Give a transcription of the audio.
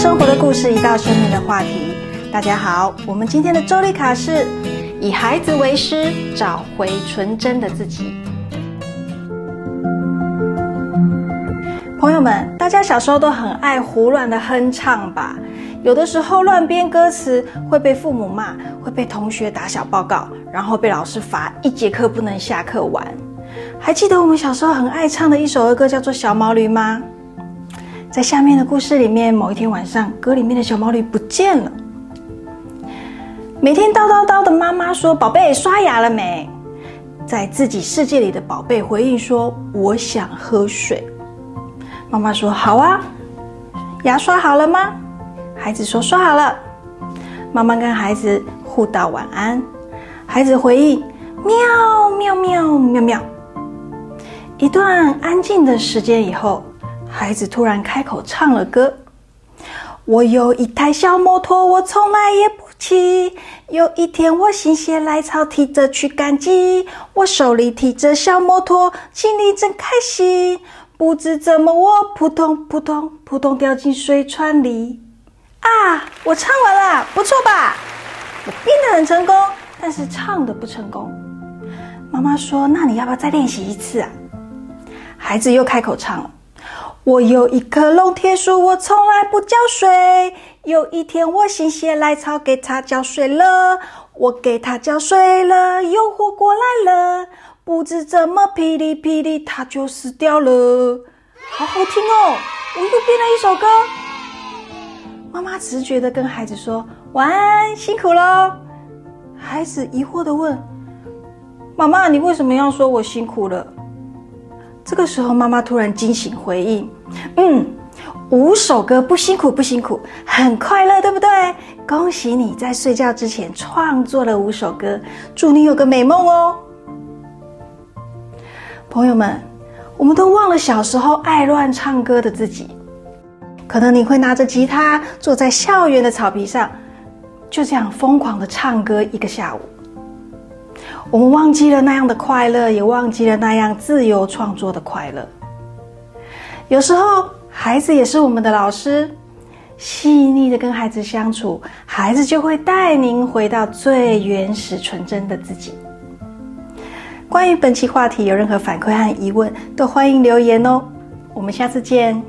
生活的故事，一道生命的话题。大家好，我们今天的周丽卡是以孩子为师，找回纯真的自己。朋友们，大家小时候都很爱胡乱的哼唱吧？有的时候乱编歌词会被父母骂，会被同学打小报告，然后被老师罚一节课不能下课玩。还记得我们小时候很爱唱的一首儿歌，叫做《小毛驴》吗？在下面的故事里面，某一天晚上，歌里面的小毛驴不见了。每天叨叨叨的妈妈说：“宝贝，刷牙了没？”在自己世界里的宝贝回应说：“我想喝水。”妈妈说：“好啊。”牙刷好了吗？孩子说：“刷好了。”妈妈跟孩子互道晚安。孩子回应：“喵喵喵喵喵。”一段安静的时间以后。孩子突然开口唱了歌：“我有一台小摩托，我从来也不骑。有一天，我心血来潮，提着去赶集。我手里提着小摩托，心里真开心。不知怎么，我扑通扑通扑通掉进水川里。啊，我唱完了，不错吧？我编得很成功，但是唱的不成功。妈妈说：‘那你要不要再练习一次啊？’孩子又开口唱了。”我有一棵龙铁树，我从来不浇水。有一天，我心血来潮，给它浇水了。我给它浇水了，又活过来了。不知怎么，噼里噼里，它就死掉了。好好听哦！我又编了一首歌。妈妈直觉的跟孩子说：“晚安，辛苦喽。”孩子疑惑的问：“妈妈，你为什么要说我辛苦了？”这个时候，妈妈突然惊醒，回应：“嗯，五首歌不辛苦不辛苦，很快乐，对不对？恭喜你在睡觉之前创作了五首歌，祝你有个美梦哦。”朋友们，我们都忘了小时候爱乱唱歌的自己，可能你会拿着吉他坐在校园的草皮上，就这样疯狂的唱歌一个下午。我们忘记了那样的快乐，也忘记了那样自由创作的快乐。有时候，孩子也是我们的老师，细腻的跟孩子相处，孩子就会带您回到最原始、纯真的自己。关于本期话题，有任何反馈和疑问，都欢迎留言哦。我们下次见。